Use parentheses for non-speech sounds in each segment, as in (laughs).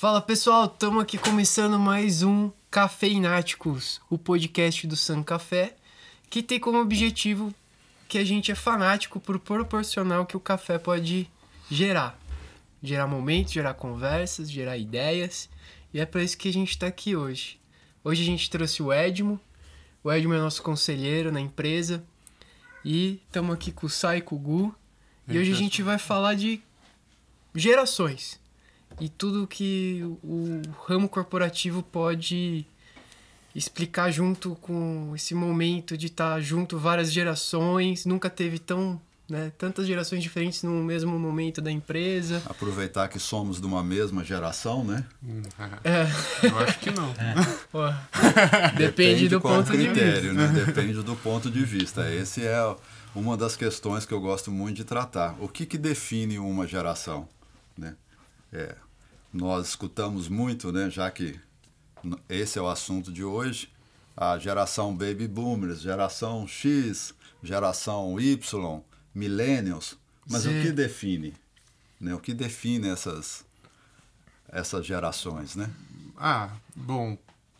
Fala pessoal, estamos aqui começando mais um Cafeináticos, o podcast do San Café, que tem como objetivo que a gente é fanático por proporcional que o café pode gerar. Gerar momentos, gerar conversas, gerar ideias, e é para isso que a gente está aqui hoje. Hoje a gente trouxe o Edmo, o Edmo é nosso conselheiro na empresa, e estamos aqui com o Sai e com o Gu, e hoje a gente vai falar de gerações e tudo que o ramo corporativo pode explicar junto com esse momento de estar junto várias gerações, nunca teve tão né, tantas gerações diferentes no mesmo momento da empresa. Aproveitar que somos de uma mesma geração, né? É. Eu acho que não. É. (laughs) Depende, Depende, do ponto critério, de vista. Né? Depende do ponto de vista. Esse é uma das questões que eu gosto muito de tratar. O que, que define uma geração? Né? É, nós escutamos muito, né, já que esse é o assunto de hoje, a geração Baby Boomers, geração X, geração Y, Millennials. Mas Sim. o que define? Né? O que define essas, essas gerações, né? Ah, bom,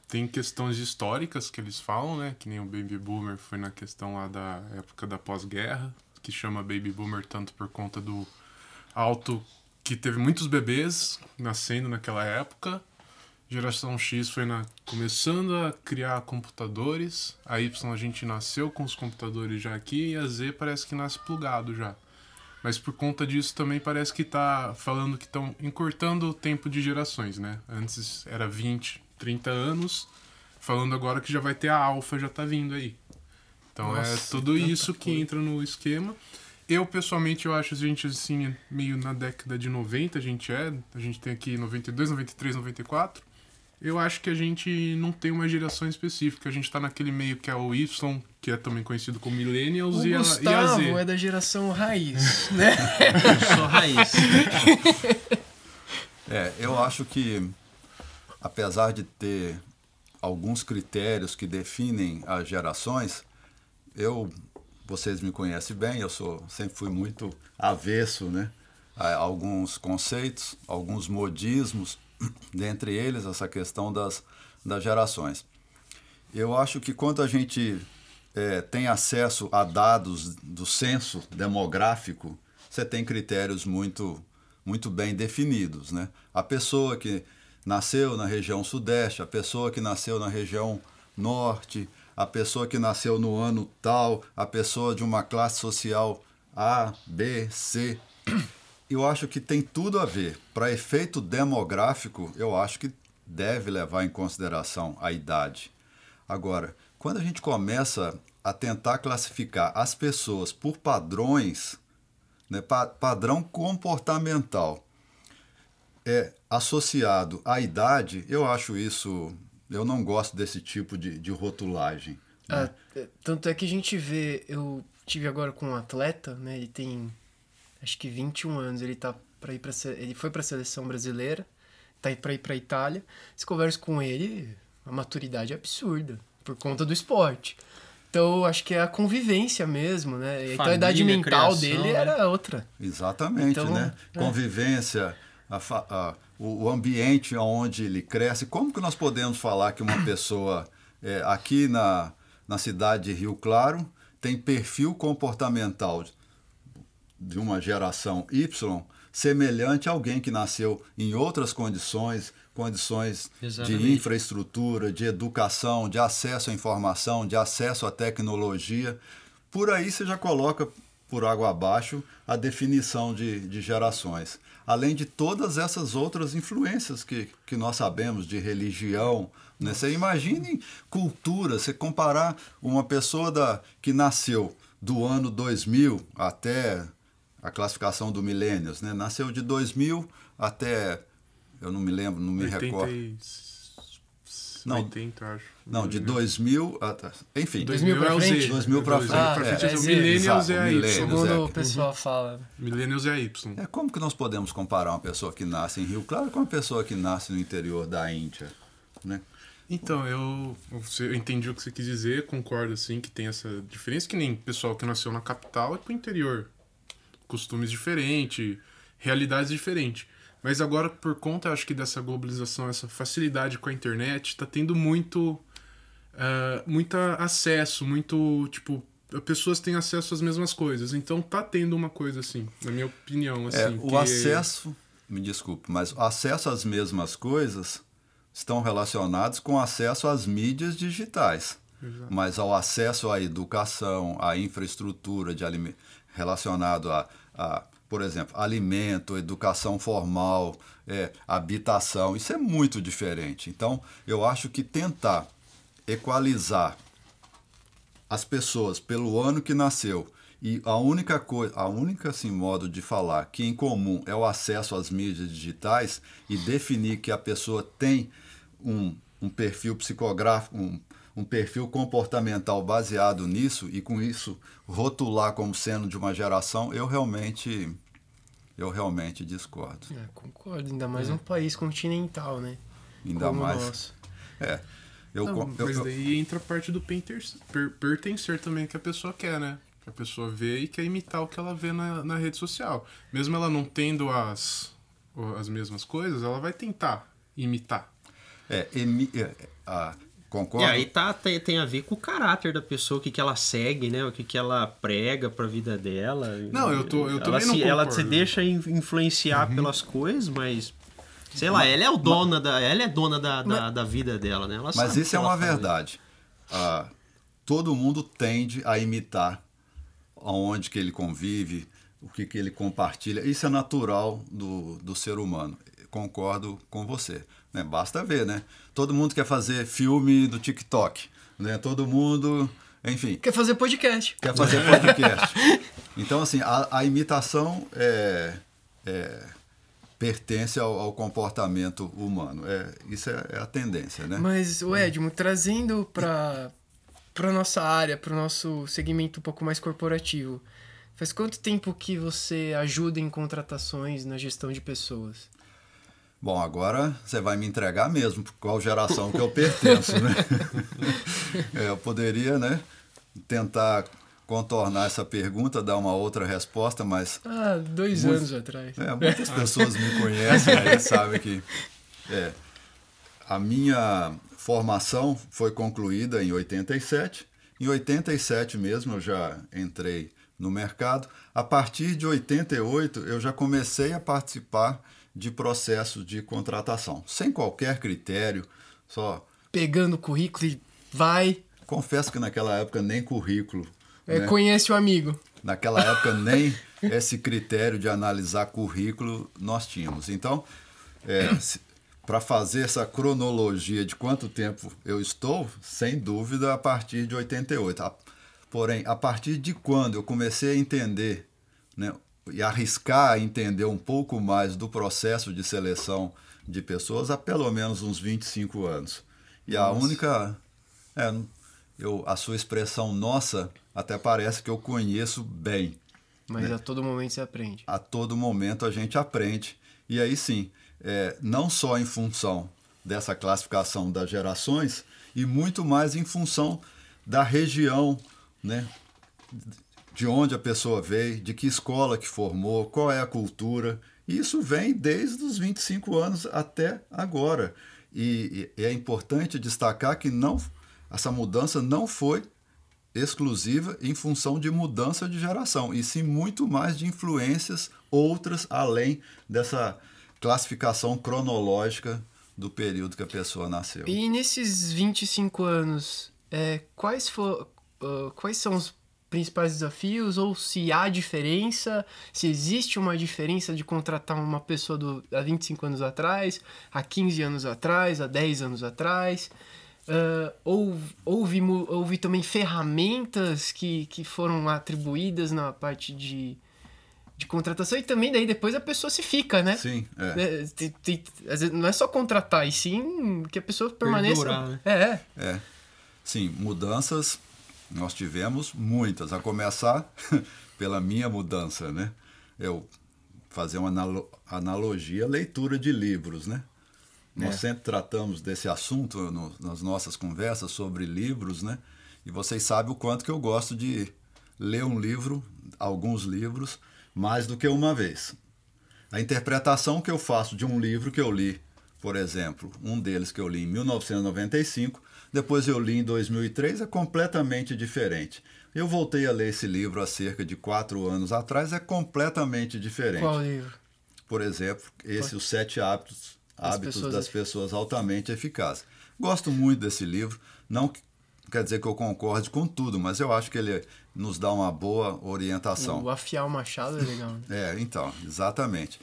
tem questões históricas que eles falam, né? Que nem o Baby Boomer foi na questão lá da época da pós-guerra, que chama Baby Boomer tanto por conta do alto que teve muitos bebês nascendo naquela época. Geração X foi na, começando a criar computadores. A Y a gente nasceu com os computadores já aqui e a Z parece que nasce plugado já. Mas por conta disso também parece que está falando que estão encurtando o tempo de gerações, né? Antes era 20, 30 anos, falando agora que já vai ter a alfa já tá vindo aí. Então é Nossa, é tudo isso que entra no esquema. Eu, pessoalmente, eu acho a gente, assim, meio na década de 90, a gente é. A gente tem aqui 92, 93, 94. Eu acho que a gente não tem uma geração específica. A gente tá naquele meio que é o Y, que é também conhecido como Millennials, o e, Gustavo a, e a Z. é da geração raiz, (laughs) né? (laughs) eu sou raiz. (laughs) é, eu acho que, apesar de ter alguns critérios que definem as gerações, eu vocês me conhecem bem, eu sou sempre fui muito avesso, né, a alguns conceitos, alguns modismos, (clears throat) dentre eles essa questão das, das gerações. Eu acho que quando a gente é, tem acesso a dados do censo demográfico, você tem critérios muito muito bem definidos, né? A pessoa que nasceu na região sudeste, a pessoa que nasceu na região norte, a pessoa que nasceu no ano tal, a pessoa de uma classe social A, B, C. (clears throat) Eu acho que tem tudo a ver. Para efeito demográfico, eu acho que deve levar em consideração a idade. Agora, quando a gente começa a tentar classificar as pessoas por padrões, né, pa padrão comportamental, é associado à idade, eu acho isso eu não gosto desse tipo de, de rotulagem. Né? Ah, tanto é que a gente vê, eu tive agora com um atleta, né? Ele tem acho que 21 anos, ele tá para ir para ele foi para a seleção brasileira, tá para ir para Itália. Se conversa com ele, a maturidade é absurda por conta do esporte. Então, acho que é a convivência mesmo, né? Família, então, a idade mental criação, dele né? era outra. Exatamente, então, né? É. Convivência, a, a, o, o, ambiente onde ele cresce. Como que nós podemos falar que uma (coughs) pessoa é, aqui na, na cidade de Rio Claro tem perfil comportamental de uma geração Y semelhante a alguém que nasceu em outras condições, condições Exatamente. de infraestrutura, de educação, de acesso à informação, de acesso à tecnologia. Por aí você já coloca por água abaixo a definição de, de gerações além de todas essas outras influências que, que nós sabemos de religião. Né? Você imagine cultura, você comparar uma pessoa da, que nasceu do ano 2000 até a classificação do milênios, né? nasceu de 2000 até, eu não me lembro, não me 80 recordo. Não, 80, acho. Não, de 2000 até. Enfim. 2000 para frente? 2000 para frente. Ah, é, é, é, Millennials é a Y. Segundo é. o pessoal fala. Millennials é a Y. É, como que nós podemos comparar uma pessoa que nasce em Rio Claro com uma pessoa que nasce no interior da Índia? Né? Então, eu, eu entendi o que você quis dizer, concordo assim que tem essa diferença, que nem pessoal que nasceu na capital e pro interior. Costumes diferentes, realidades diferentes. Mas agora, por conta, acho que dessa globalização, essa facilidade com a internet, está tendo muito uh, muito acesso, muito, tipo, pessoas têm acesso às mesmas coisas. Então tá tendo uma coisa assim, na minha opinião. Assim, é, o acesso, me desculpe, mas o acesso às mesmas coisas estão relacionados com acesso às mídias digitais. Exato. Mas ao acesso à educação, à infraestrutura de relacionado a, a, por exemplo, alimento, educação formal, é, habitação, isso é muito diferente. Então, eu acho que tentar equalizar as pessoas pelo ano que nasceu e a única coisa, a única assim, modo de falar que em comum é o acesso às mídias digitais e definir que a pessoa tem um, um perfil psicográfico, um, um perfil comportamental baseado nisso e com isso rotular como sendo de uma geração, eu realmente eu realmente discordo. É, concordo, ainda mais é. um país continental, né? Ainda como mais. Nosso. É. Eu, não, eu, mas eu, daí entra a parte do per, pertencer também que a pessoa quer, né? Que a pessoa vê e quer imitar o que ela vê na, na rede social. Mesmo ela não tendo as, as mesmas coisas, ela vai tentar imitar. É, emi, é, a, concordo. E aí tá, tem, tem a ver com o caráter da pessoa, o que, que ela segue, né? O que, que ela prega pra vida dela. Não, eu, tô, eu ela também se, não concordo. Ela se deixa influenciar uhum. pelas coisas, mas Sei lá, ela é o dona mas, da, ela é dona da, da, mas, da vida dela, né? Ela mas isso é uma verdade. Ah, todo mundo tende a imitar aonde que ele convive, o que, que ele compartilha. Isso é natural do, do ser humano. Concordo com você. Né? Basta ver, né? Todo mundo quer fazer filme do TikTok. Né? Todo mundo, enfim. Quer fazer podcast. Quer fazer podcast. (laughs) então, assim, a, a imitação é, é pertence ao, ao comportamento humano. É, isso é, é, a tendência, né? Mas, o Edmo, trazendo para para nossa área, para o nosso segmento um pouco mais corporativo, faz quanto tempo que você ajuda em contratações na gestão de pessoas? Bom, agora você vai me entregar mesmo qual geração que eu pertenço, né? (laughs) é, eu poderia, né, tentar contornar essa pergunta, dar uma outra resposta, mas. Ah, dois muitos, anos atrás. É, muitas (laughs) pessoas me conhecem e sabem que. É, a minha formação foi concluída em 87. Em 87 mesmo eu já entrei no mercado. A partir de 88 eu já comecei a participar de processos de contratação, sem qualquer critério, só. Pegando currículo e vai. Confesso que naquela época nem currículo é, né? Conhece o amigo. Naquela época (laughs) nem esse critério de analisar currículo nós tínhamos. Então, é, para fazer essa cronologia de quanto tempo eu estou, sem dúvida, a partir de 88. A, porém, a partir de quando eu comecei a entender né, e arriscar a entender um pouco mais do processo de seleção de pessoas, há pelo menos uns 25 anos. E Nossa. a única. É, eu, a sua expressão nossa até parece que eu conheço bem. Mas né? a todo momento você aprende. A todo momento a gente aprende. E aí sim, é, não só em função dessa classificação das gerações, e muito mais em função da região, né? De onde a pessoa veio, de que escola que formou, qual é a cultura. Isso vem desde os 25 anos até agora. E, e é importante destacar que não, essa mudança não foi exclusiva em função de mudança de geração, e sim muito mais de influências outras além dessa classificação cronológica do período que a pessoa nasceu. E nesses 25 anos, é, quais, for, uh, quais são os principais desafios ou se há diferença, se existe uma diferença de contratar uma pessoa do, há 25 anos atrás, há 15 anos atrás, há 10 anos atrás? Uh, houve, houve, houve também ferramentas que, que foram atribuídas na parte de, de contratação e também daí depois a pessoa se fica, né? Sim, é. é não é só contratar, e sim que a pessoa permaneça. Perdurar, né? É. É. Sim, mudanças nós tivemos muitas, a começar (laughs) pela minha mudança, né? Eu fazer uma analogia, leitura de livros, né? Nós é. sempre tratamos desse assunto no, nas nossas conversas sobre livros, né? E vocês sabem o quanto que eu gosto de ler um livro, alguns livros, mais do que uma vez. A interpretação que eu faço de um livro que eu li, por exemplo, um deles que eu li em 1995, depois eu li em 2003, é completamente diferente. Eu voltei a ler esse livro há cerca de quatro anos atrás, é completamente diferente. Qual livro? Por exemplo, esse Os Sete Hábitos, hábitos pessoas das Pessoas Altamente Eficazes. Gosto muito desse livro, não que- quer dizer que eu concorde com tudo, mas eu acho que ele nos dá uma boa orientação. O afiar o machado é legal, né? (laughs) É, então, exatamente.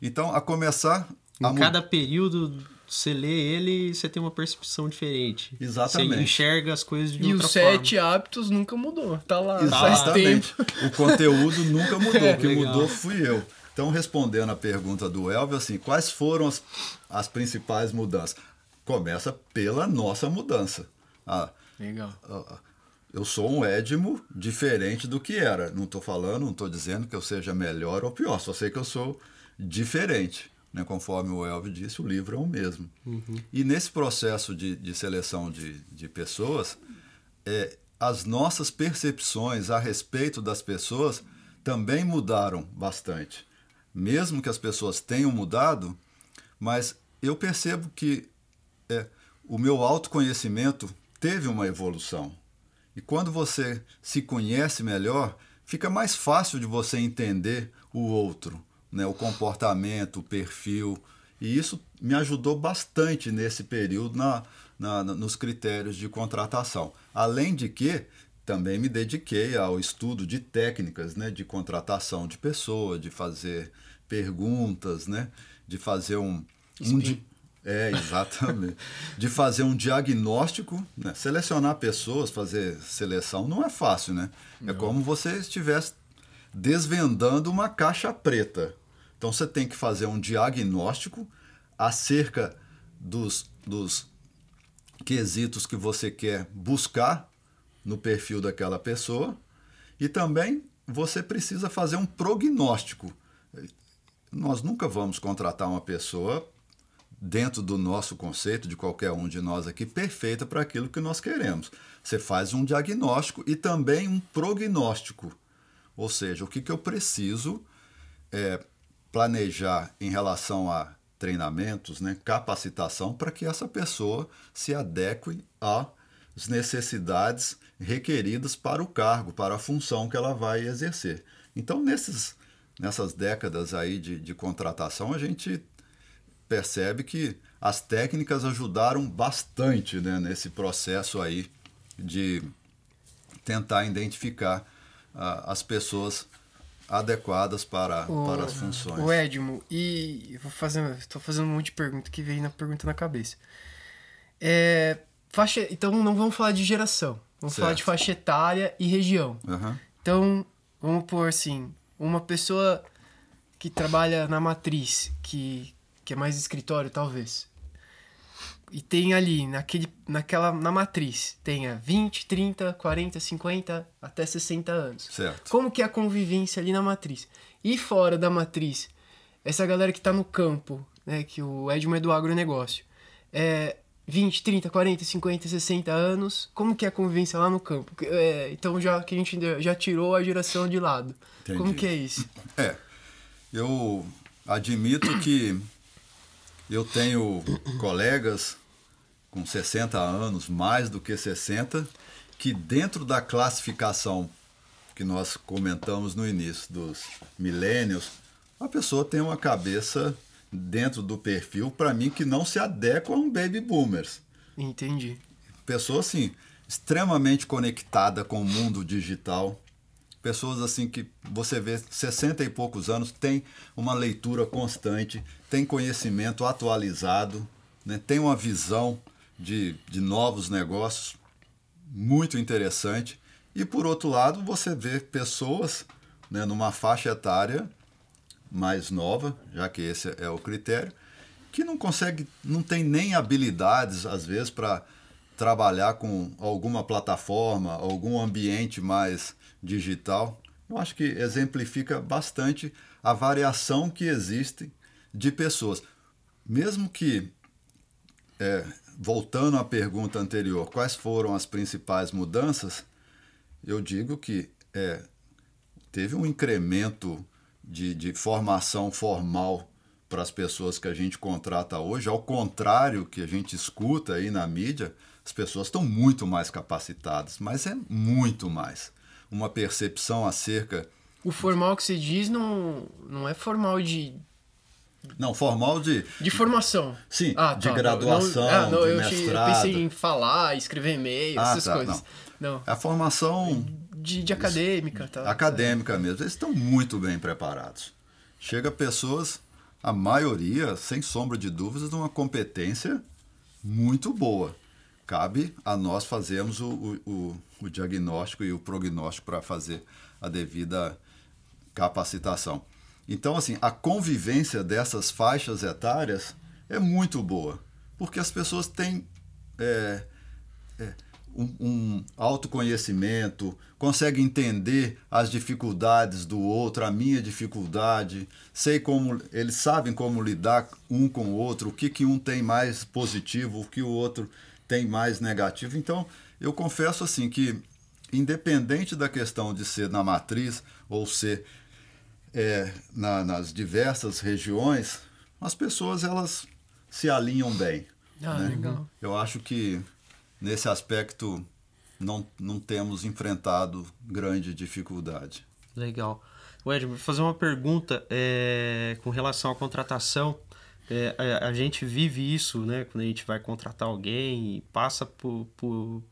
Então, a começar... a Em mu- cada período, você lê ele você tem uma percepção diferente. Exatamente. Você enxerga as coisas de E outra os forma. sete hábitos nunca mudou. Tá lá faz Exatamente. tempo. O conteúdo nunca mudou. (laughs) o que Legal. mudou fui eu. Então, respondendo a pergunta do Elvio, assim, quais foram as, as principais mudanças? Começa pela nossa mudança. Ah, Legal. ah, eu sou um Edmo diferente do que era. Não estou falando, não estou dizendo que eu seja melhor ou pior, só sei que eu sou diferente. Né? Conforme o Elvio disse, o livro é o mesmo. E nesse processo de, de seleção de, de pessoas, é, as nossas percepções a respeito das pessoas também mudaram bastante. Mesmo que as pessoas tenham mudado, mas eu percebo que é, o meu autoconhecimento teve uma evolução. E quando você se conhece melhor, fica mais fácil de você entender o outro, né? o comportamento, o perfil. E isso me ajudou bastante nesse período na, na, nos critérios de contratação. Além de que também me dediquei ao estudo de técnicas né? de contratação de pessoa, de fazer perguntas, né? de fazer um, um di- é, exatamente. (laughs) De fazer um diagnóstico, né? selecionar pessoas, fazer seleção não é fácil, né? É como você estivesse desvendando uma caixa preta. Então você tem que fazer um diagnóstico acerca dos, dos quesitos que você quer buscar no perfil daquela pessoa e também você precisa fazer um prognóstico. Nós nunca vamos contratar uma pessoa dentro do nosso conceito, de qualquer um de nós aqui, perfeita para aquilo que nós queremos. Você faz um diagnóstico e também um prognóstico. Ou seja, o que, que eu preciso é, planejar em relação a treinamentos, né, capacitação, para que essa pessoa se adeque às necessidades requeridas para o cargo, para a função que ela vai exercer. Então, nesses, nessas décadas aí de, de contratação, a gente percebe que as técnicas ajudaram bastante né, nesse processo aí de tentar identificar ah, as pessoas adequadas para, para as funções. O Edmo, e vou fazer, tô fazendo um monte de pergunta que veio na pergunta na cabeça. É, faixa, então não vamos falar de geração, vamos Certo. falar de faixa etária e região. Aham. Então, vamos pôr assim, uma pessoa que trabalha na matriz, que, que é mais escritório talvez, e tem ali, naquele, naquela, na matriz, tenha 20, 30, 40, 50, até 60 anos. Certo. Como que é a convivência ali na matriz? E fora da matriz, essa galera que tá no campo, né, que o Edmo é do agronegócio, é 20, 30, 40, 50, 60 anos, como que é a convivência lá no campo? É, então já que a gente já tirou a geração de lado. Entendi. Como que é isso? (laughs) É, eu admito que eu tenho colegas com 60 anos, mais do que 60, que dentro da classificação que nós comentamos no início dos milênios, a pessoa tem uma cabeça dentro do perfil, para mim, que não se adequa a um baby boomers Entendi. pessoa assim extremamente conectada com o mundo digital pessoas assim que você vê 60 e poucos anos tem uma leitura constante tem conhecimento atualizado né? tem uma visão de, de novos negócios muito interessante e por outro lado você vê pessoas né, numa faixa etária mais nova, já que esse é o critério, que não consegue, não tem nem habilidades, às vezes, para trabalhar com alguma plataforma, algum ambiente mais digital. Eu acho que exemplifica bastante a variação que existe de pessoas. Mesmo que, é, voltando à pergunta anterior, quais foram as principais mudanças, eu digo que é, teve um incremento de, de formação formal para as pessoas que a gente contrata hoje, ao contrário que a gente escuta aí na mídia, as pessoas estão muito mais capacitadas, mas é muito mais. Uma percepção acerca. O formal que você diz não, não é formal de. Não, formal de. De formação. Sim, Ah, de tá, graduação, não, ah, não, de eu, mestrado. pensei em falar, escrever e-mail, Ah, essas tá, coisas. Não. A formação De, de acadêmica, tá? acadêmica mesmo, eles estão muito bem preparados. Chega pessoas, a maioria, sem sombra de dúvidas, de uma competência muito boa. Cabe a nós fazermos o, o, o diagnóstico e o prognóstico para fazer a devida capacitação. Então, assim, a convivência dessas faixas etárias é muito boa, porque as pessoas têm é, é, um, um autoconhecimento, conseguem entender as dificuldades do outro, a minha dificuldade, sei como eles sabem como lidar um com o outro, o que, que um tem mais positivo, o que o outro tem mais negativo. Então, eu confesso assim que independente da questão de ser na matriz ou ser é, na- nas diversas regiões, as pessoas elas se alinham bem. Ah, né? legal. Eu acho que nesse aspecto não, não temos enfrentado grande dificuldade. Legal. Ed, vou fazer uma pergunta é, com relação à contratação. É, a, a gente vive isso, né? Quando a gente vai contratar alguém e passa por, por,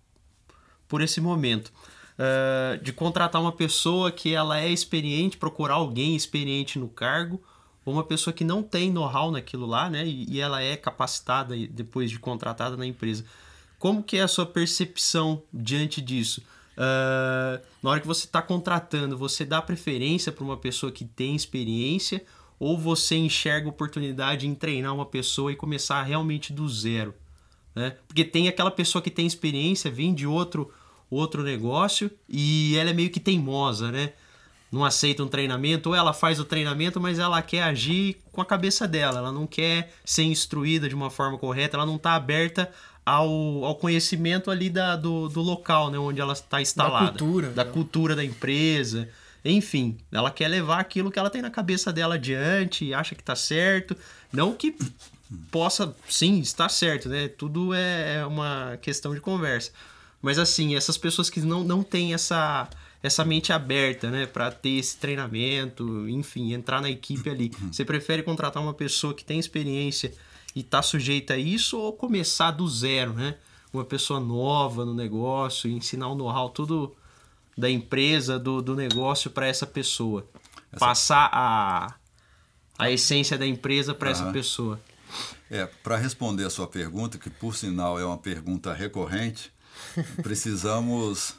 por esse momento. É, de contratar uma pessoa que ela é experiente, procurar alguém experiente no cargo, ou uma pessoa que não tem know-how naquilo lá, né? E, e ela é capacitada depois de contratada na empresa. Como que é a sua percepção diante disso? Ah, na hora que você está contratando, você dá preferência para uma pessoa que tem experiência ou você enxerga oportunidade em treinar uma pessoa e começar realmente do zero? Né? Porque tem aquela pessoa que tem experiência, vem de outro, outro negócio e ela é meio que teimosa, né? Não aceita um treinamento, ou ela faz o treinamento, mas ela quer agir com a cabeça dela, ela não quer ser instruída de uma forma correta, ela não está aberta ao, ao conhecimento ali da, do, do local, né, onde ela está instalada. cultura, Da né? cultura da empresa. Enfim, ela quer levar aquilo que ela tem na cabeça dela adiante, acha que tá certo. Não que possa, sim, estar certo, né? Tudo é é uma questão de conversa. Mas assim, essas pessoas que não, não têm essa, essa mente aberta, né, para ter esse treinamento, enfim, entrar na equipe ali. Você prefere contratar uma pessoa que tem experiência e tá sujeita a isso ou começar do zero, né? Uma pessoa nova no negócio, ensinar o know-how tudo da empresa, do, do negócio para essa pessoa. Passar a, a essência da empresa para essa pessoa. É, para responder a sua pergunta, que por sinal é uma pergunta recorrente, precisamos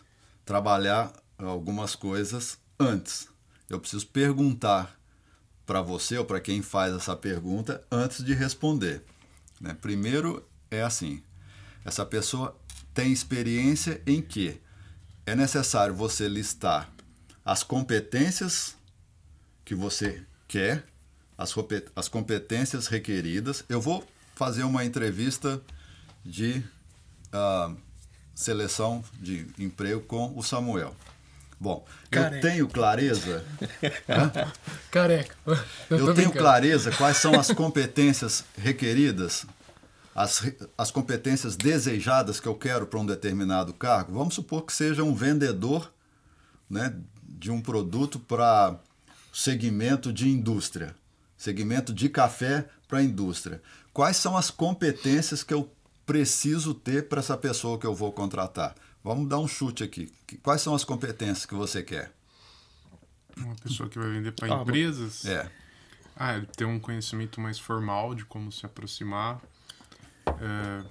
trabalhar algumas coisas antes. Eu preciso perguntar para você ou para quem faz essa pergunta antes de responder. né? Primeiro é assim: essa pessoa tem experiência em que é necessário você listar as competências que você quer, as, as competências requeridas. Eu vou fazer uma entrevista de ah, seleção de emprego com o Samuel. Bom, eu Careca. tenho clareza, (laughs) Careca. eu tô tenho brincando. clareza quais são as competências requeridas, as, as competências desejadas que eu quero para um determinado cargo. Vamos supor que seja um vendedor né, de um produto para segmento de indústria, segmento de café para indústria. Quais são as competências que eu preciso ter para essa pessoa que eu vou contratar? Vamos dar um chute aqui. Quais são as competências que você quer? Uma pessoa que vai vender para Ah, empresas. É, Ah, ele ter um conhecimento mais formal de como se aproximar. É,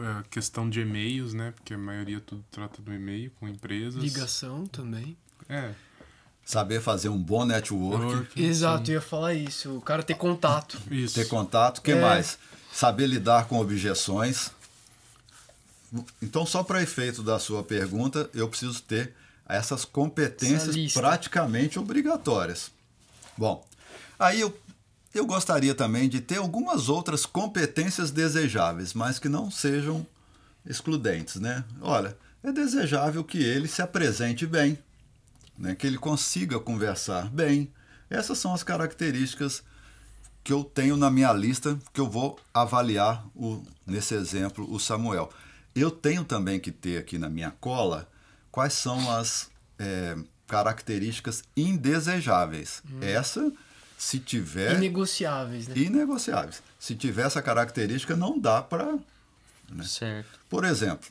é, questão de e-mails, né? Porque a maioria tudo trata do e-mail com empresas. Ligação também. É. saber fazer um bom network, working, Exato, sim. eu ia falar isso. O cara ter contato. Isso. ter contato, o que É. mais? Saber lidar com objeções. Então, só para efeito da sua pergunta, eu preciso ter essas Essa competências lista. praticamente obrigatórias. Bom, aí eu, eu gostaria também de ter algumas outras competências desejáveis, mas que não sejam excludentes, né? Olha, é desejável que ele se apresente bem, né? que ele consiga conversar bem, Essas são as características que eu tenho na minha lista que eu vou avaliar o, nesse exemplo o Samuel. Eu tenho também que ter aqui na minha cola quais são as é, características indesejáveis. Hum. Essa, se tiver. Inegociáveis, né? Inegociáveis. Se tiver essa característica, não dá para. Né? Certo. Por exemplo,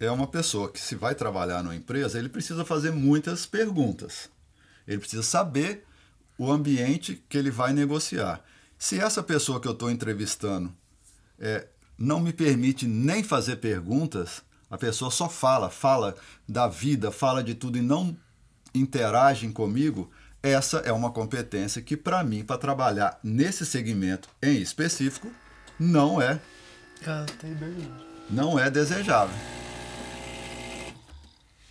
é uma pessoa que, se vai trabalhar numa empresa, ele precisa fazer muitas perguntas. Ele precisa saber o ambiente que ele vai negociar. Se essa pessoa que eu estou entrevistando é, não me permite nem fazer perguntas, a pessoa só fala, fala da vida, fala de tudo e não interagem comigo, essa é uma competência que, para mim, para trabalhar nesse segmento em específico, não é. Ah, não é desejável.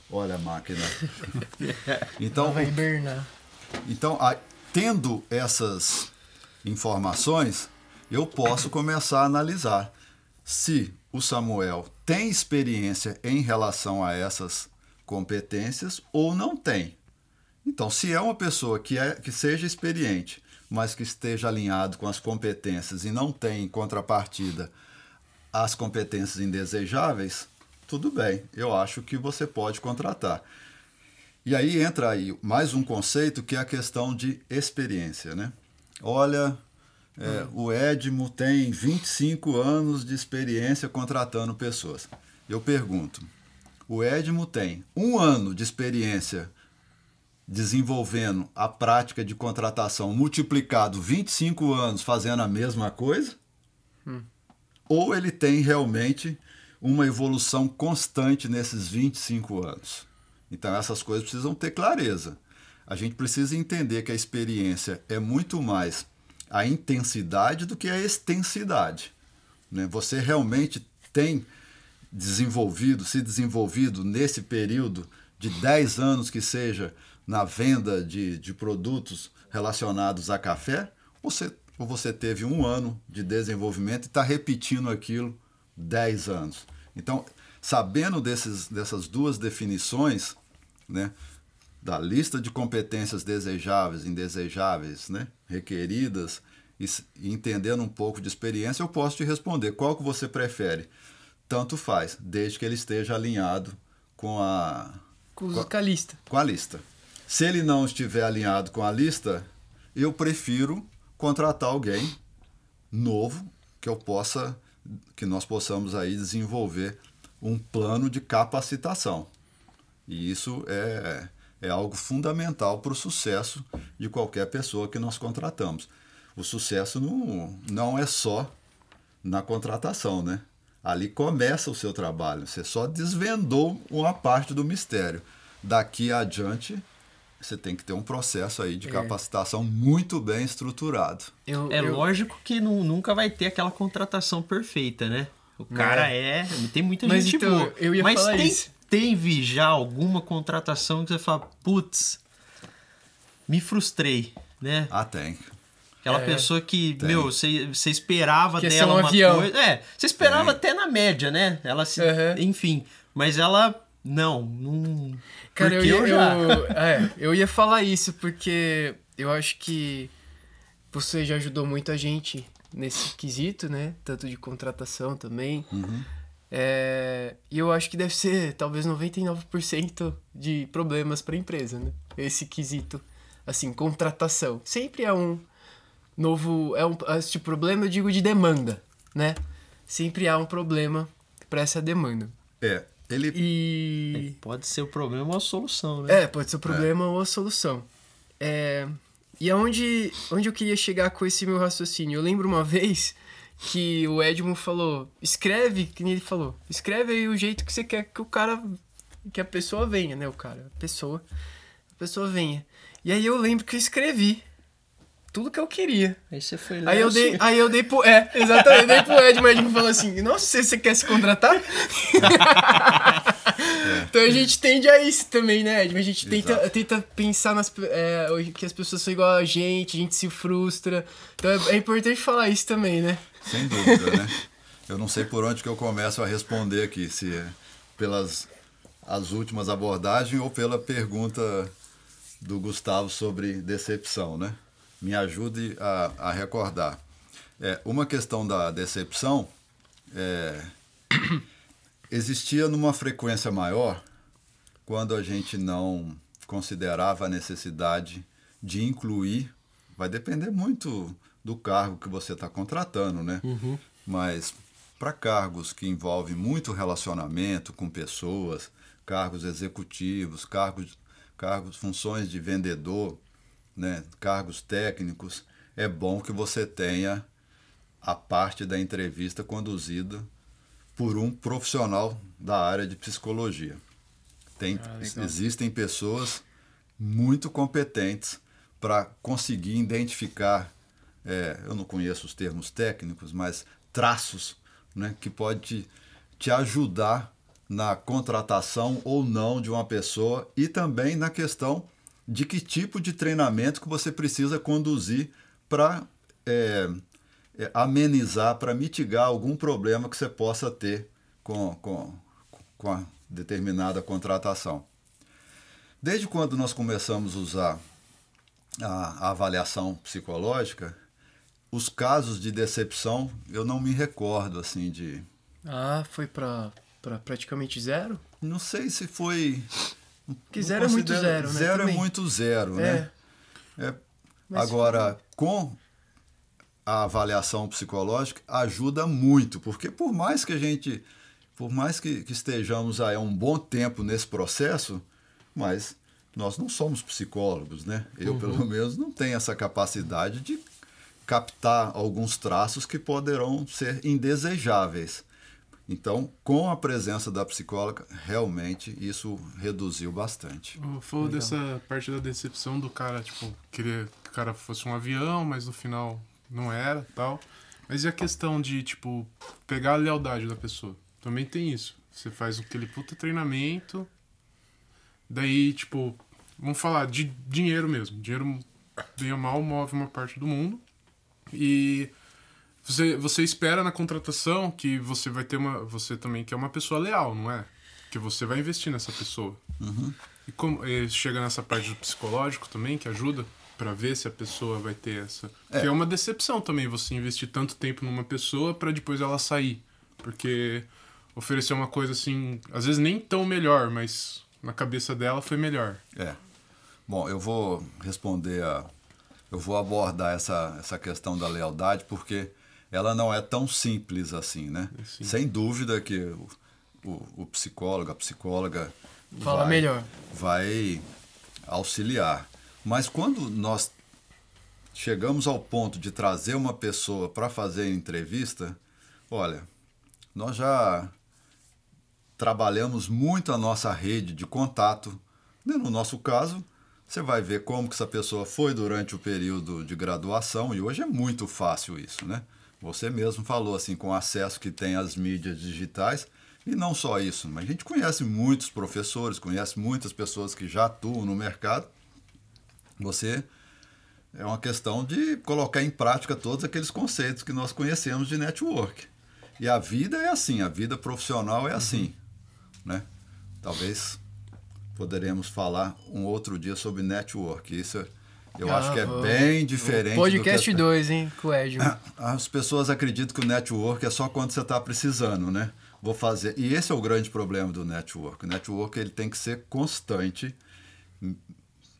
Olha a máquina. (laughs) Então, vai hibernar. Então, a, tendo essas informações, eu posso começar a analisar se o Samuel tem experiência em relação a essas competências ou não tem. Então, se é uma pessoa que, é, que seja experiente, mas que esteja alinhado com as competências e não tem em contrapartida as competências indesejáveis, tudo bem, eu acho que você pode contratar. E aí entra aí mais um conceito que é a questão de experiência, né? Olha, é, hum. o Edmo tem 25 anos de experiência contratando pessoas. Eu pergunto, o Edmo tem um ano de experiência desenvolvendo a prática de contratação multiplicado 25 anos fazendo a mesma coisa? Hum. Ou ele tem realmente uma evolução constante nesses 25 anos? Então essas coisas precisam ter clareza. A gente precisa entender que a experiência é muito mais a intensidade do que a extensidade. Né? Você realmente tem desenvolvido, se desenvolvido nesse período de 10 anos que seja na venda de, de produtos relacionados a café, você, ou você teve um ano de desenvolvimento e está repetindo aquilo 10 anos. Então, sabendo desses, dessas duas definições, né, da lista de competências desejáveis, indesejáveis, né, requeridas, e, e entendendo um pouco de experiência, eu posso te responder qual que você prefere. Tanto faz, desde que ele esteja alinhado com a com, com a lista. Com a lista. Se ele não estiver alinhado com a lista, eu prefiro contratar alguém novo que eu possa que nós possamos aí desenvolver um plano de capacitação. E isso é, é algo fundamental para o sucesso de qualquer pessoa que nós contratamos. O sucesso não, não é só na contratação, né? Ali começa o seu trabalho. Você só desvendou uma parte do mistério. Daqui adiante, você tem que ter um processo aí de é. capacitação muito bem estruturado. Eu, é eu... lógico que não, nunca vai ter aquela contratação perfeita, né? O cara é. é tem muita Mas gente então, boa. Eu ia Mas falar tem, isso teve já alguma contratação que você fala, putz, me frustrei, né? Ah, tem. Aquela é, pessoa que, tem. meu, você, você esperava que dela um uma avião. coisa. É, você esperava tem. até na média, né? Ela se. Uhum. Enfim. Mas ela. Não, não. Cara, eu ia, eu, eu, é, eu ia falar isso, porque eu acho que você já ajudou muito a gente nesse quesito, né? Tanto de contratação também. Uhum. É, e eu acho que deve ser talvez 99% de problemas para a empresa, né? Esse quesito, assim, contratação. Sempre é um novo. É um, esse tipo, problema, eu digo, de demanda, né? Sempre há um problema para essa demanda. É. Ele... E... É, pode ser o problema ou a solução, né? É, pode ser o problema é. ou a solução. É... E aonde onde eu queria chegar com esse meu raciocínio? Eu lembro uma (laughs) vez que o Edmund falou, escreve, que nem ele falou, escreve aí o jeito que você quer que o cara, que a pessoa venha, né, o cara, a pessoa, a pessoa venha. E aí eu lembro que eu escrevi tudo que eu queria. Aí você foi lá. Aí eu dei, aí eu dei pro, é, exatamente, eu dei pro Edmund, o Edmund falou assim, nossa, você, você quer se contratar? (laughs) então a gente tende a isso também, né, Edmund? A gente tenta, tenta pensar nas, é, que as pessoas são igual a gente, a gente se frustra. Então é, é importante falar isso também, né? Sem dúvida, né? Eu não sei por onde que eu começo a responder aqui, se é pelas as últimas abordagens ou pela pergunta do Gustavo sobre decepção, né? Me ajude a, a recordar. É, uma questão da decepção é, (coughs) existia numa frequência maior quando a gente não considerava a necessidade de incluir, vai depender muito do cargo que você está contratando, né? Uhum. Mas para cargos que envolvem muito relacionamento com pessoas, cargos executivos, cargos, cargos, funções de vendedor, né, cargos técnicos, é bom que você tenha a parte da entrevista conduzida por um profissional da área de psicologia. Tem, Ah, existem pessoas muito competentes para conseguir identificar, é, eu não conheço os termos técnicos, mas traços né, que pode te, te ajudar na contratação ou não de uma pessoa e também na questão de que tipo de treinamento que você precisa conduzir para é, é, amenizar, para mitigar algum problema que você possa ter com, com, com a determinada contratação. Desde quando nós começamos a usar a, a avaliação psicológica, os casos de decepção eu não me recordo assim de Ah, foi pra, pra praticamente zero? não sei se foi não zero é muito zero, né? zero é também. muito zero É. né É, Mas agora com a avaliação psicológica ajuda muito porque por mais que a gente por mais que, que estejamos aí há um bom tempo nesse processo mas nós não somos psicólogos né eu pelo menos não tenho essa capacidade de captar alguns traços que poderão ser indesejáveis. Então, com a presença da psicóloga, realmente isso reduziu bastante. Falou dessa parte da decepção do cara, tipo, querer que o cara fosse um avião, mas no final não era tal. Mas e a questão de, tipo, pegar a lealdade da pessoa? Também tem isso. Você faz aquele puta treinamento, daí, tipo, vamos falar de dinheiro mesmo. Dinheiro, bem ou mal, move uma parte do mundo. E você, você espera na contratação que você vai ter uma. Você também quer uma pessoa leal, não é? Que você vai investir nessa pessoa. E como e chega nessa parte do psicológico também, que ajuda pra ver se a pessoa vai ter essa. Porque é uma decepção também você investir tanto tempo numa pessoa pra depois ela sair. Porque oferecer uma coisa assim, às vezes nem tão melhor, mas na cabeça dela foi melhor. É. Bom, eu vou responder a. Eu vou abordar essa, essa questão da lealdade porque ela não é tão simples assim, né? Sim. Sem dúvida que o, o, o psicólogo, a psicóloga. Fala vai- melhor. vai auxiliar. Mas quando nós chegamos ao ponto de trazer uma pessoa para fazer a entrevista, olha, nós já trabalhamos muito a nossa rede de contato. né? No nosso caso, você vai ver como que essa pessoa foi durante o período de graduação e hoje é muito fácil isso, né? Você mesmo falou assim, com o acesso que tem às mídias digitais, e não só isso, mas a gente conhece muitos professores, conhece muitas pessoas que já atuam no mercado. Você é uma questão de colocar em prática todos aqueles conceitos que nós conhecemos de network. E a vida é assim, a vida profissional é assim, né? Talvez poderemos falar um outro dia sobre network. Isso eu Ah, acho que é bem diferente Podcast do que 2, hein, com o Edmo. (coughs) as pessoas acreditam que o network é só quando você está precisando, né? Vou fazer. E esse é o grande problema do network. O network ele tem que ser constante.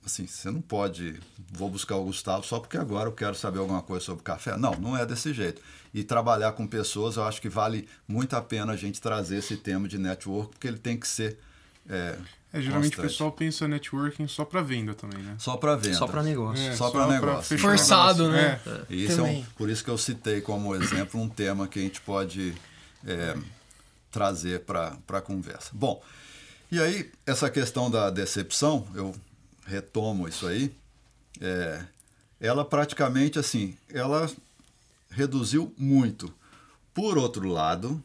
Assim, você não pode. Vou buscar o Gustavo só porque agora eu quero saber alguma coisa sobre café. Não, não é desse jeito. E trabalhar com pessoas, eu acho que vale muito a pena a gente trazer esse tema de network, porque ele tem que ser. É, É, geralmente o pessoal pensa networking só pra venda também, né? Só para venda. Só para negócio. É, Só pra negócio. fechar Forçado, negócio. né? É. E Isso é um, por isso que eu citei como exemplo um tema que a gente pode é, trazer para a conversa. Bom, e aí essa questão da decepção, eu retomo isso aí, é, ela praticamente assim, ela reduziu muito. Por outro lado,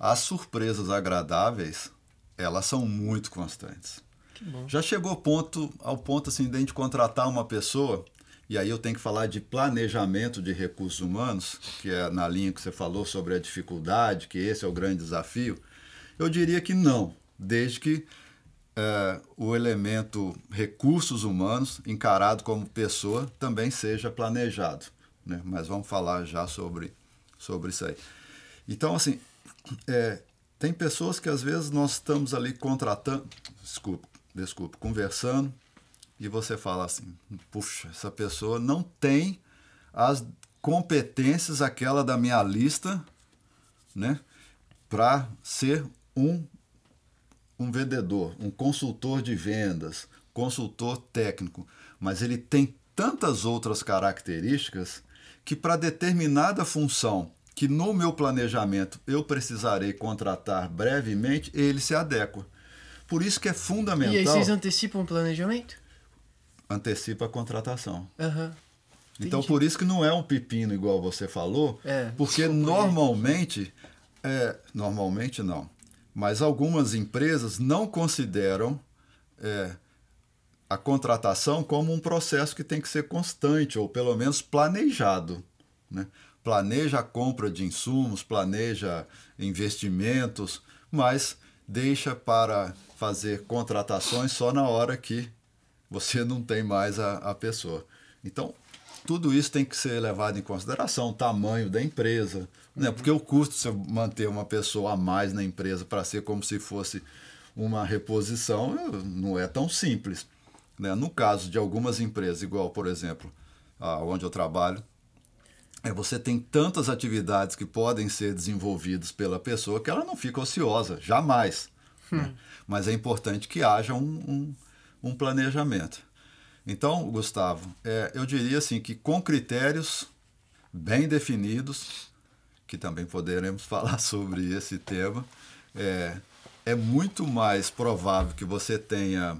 as surpresas agradáveis, elas são muito constantes. Já chegou ao ponto, ao ponto assim, de a gente contratar uma pessoa, e aí eu tenho que falar de planejamento de recursos humanos, que é na linha que você falou sobre a dificuldade, que esse é o grande desafio. Eu diria que não, desde que é, o elemento recursos humanos, encarado como pessoa, também seja planejado. Né? Mas vamos falar já sobre, sobre isso aí. Então, assim, é, tem pessoas que às vezes nós estamos ali contratando, desculpa, desculpa, conversando, e você fala assim: puxa, essa pessoa não tem as competências, aquela da minha lista, né, para ser um, um vendedor, um consultor de vendas, consultor técnico, mas ele tem tantas outras características que para determinada função que no meu planejamento eu precisarei contratar brevemente, ele se adequa. Por isso que é fundamental. E aí vocês antecipam o planejamento? Antecipa a contratação. Aham. Então, por isso que não é um pepino igual você falou, É, porque desculpa, normalmente, é, normalmente não, mas algumas empresas não consideram é, a contratação como um processo que tem que ser constante, ou pelo menos planejado. Né? Planeja a compra de insumos, planeja investimentos, mas deixa para fazer contratações só na hora que você não tem mais a, a pessoa. Então, tudo isso tem que ser levado em consideração, o tamanho da empresa, né? porque o custo de você manter uma pessoa a mais na empresa para ser como se fosse uma reposição não é tão simples. Né? No caso de algumas empresas, igual, por exemplo, a onde eu trabalho, é, você tem tantas atividades que podem ser desenvolvidas pela pessoa que ela não fica ociosa, jamais. né? Mas é importante que haja um, um, um planejamento. Então, Gustavo, é, eu diria assim que com critérios bem definidos, que também poderemos (laughs) falar sobre esse tema, é, é muito mais provável que você tenha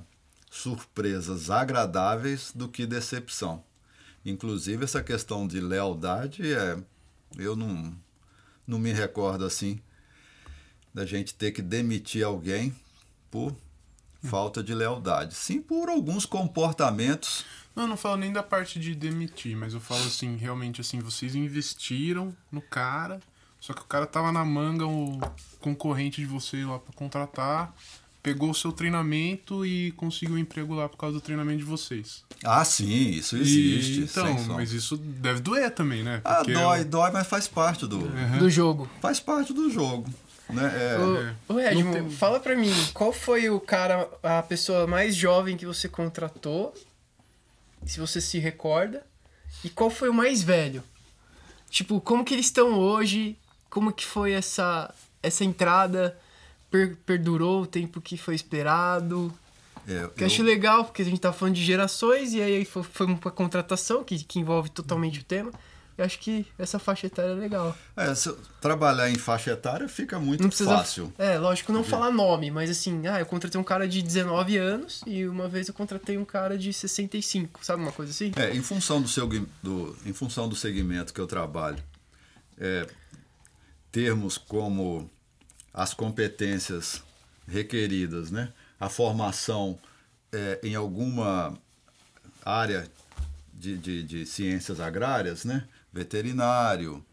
surpresas agradáveis do que decepção. Inclusive essa questão de lealdade é, eu não, não me recordo assim da gente ter que demitir alguém por falta de lealdade. Sim, por alguns comportamentos. Não, eu não falo nem da parte de demitir, mas eu falo assim, realmente assim, vocês investiram no cara, só que o cara tava na manga, o concorrente de você lá pra contratar, pegou o seu treinamento e conseguiu um emprego lá por causa do treinamento de vocês. Ah, sim, isso existe. E, então, mas isso deve doer também, né? Ah, Porque dói, eu- dói, mas faz parte do, Do jogo. faz parte do jogo. Né? É, Ô, ô Edmo, Não tem- fala pra mim, qual foi o cara, a pessoa mais jovem que você contratou? Se você se recorda. E qual foi o mais velho? Tipo, como que eles estão hoje? Como que foi essa, essa entrada? Per- perdurou o tempo que foi esperado? é, Que eu acho legal, porque a gente tá falando de gerações e aí foi, foi uma contratação que, que envolve totalmente o tema. Eu acho que essa faixa etária é legal. é, trabalhar em faixa etária fica muito precisa. fácil. É, lógico, não falar nome, mas assim, ah, eu contratei um cara de 19 anos e uma vez eu contratei um cara de 65, sabe uma coisa assim? É, em função do, seu, do, em função do segmento que eu trabalho, é, termos como as competências requeridas, né? a formação é, em alguma área de, de, de ciências agrárias, né? veterinário,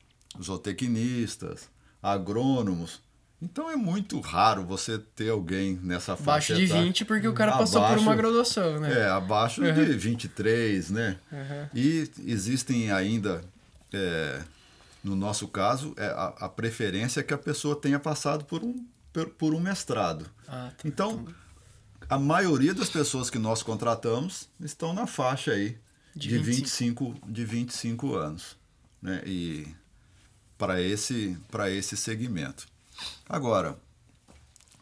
zootecnistas, agrônomos. Então é muito raro você ter alguém nessa faixa Abaixo de etária. 20 porque o cara passou por Abaixo- uma graduação, né? É, abaixo Uhum. de 23, né? Uhum. E existem ainda, é, no nosso caso, é, a, a preferência é que a pessoa tenha passado por um, por, por um mestrado. Ah, tá. Então, a maioria das pessoas que nós contratamos estão na faixa aí De de, 25. 25, de 25 anos. Né? E para esse, para esse segmento. Agora,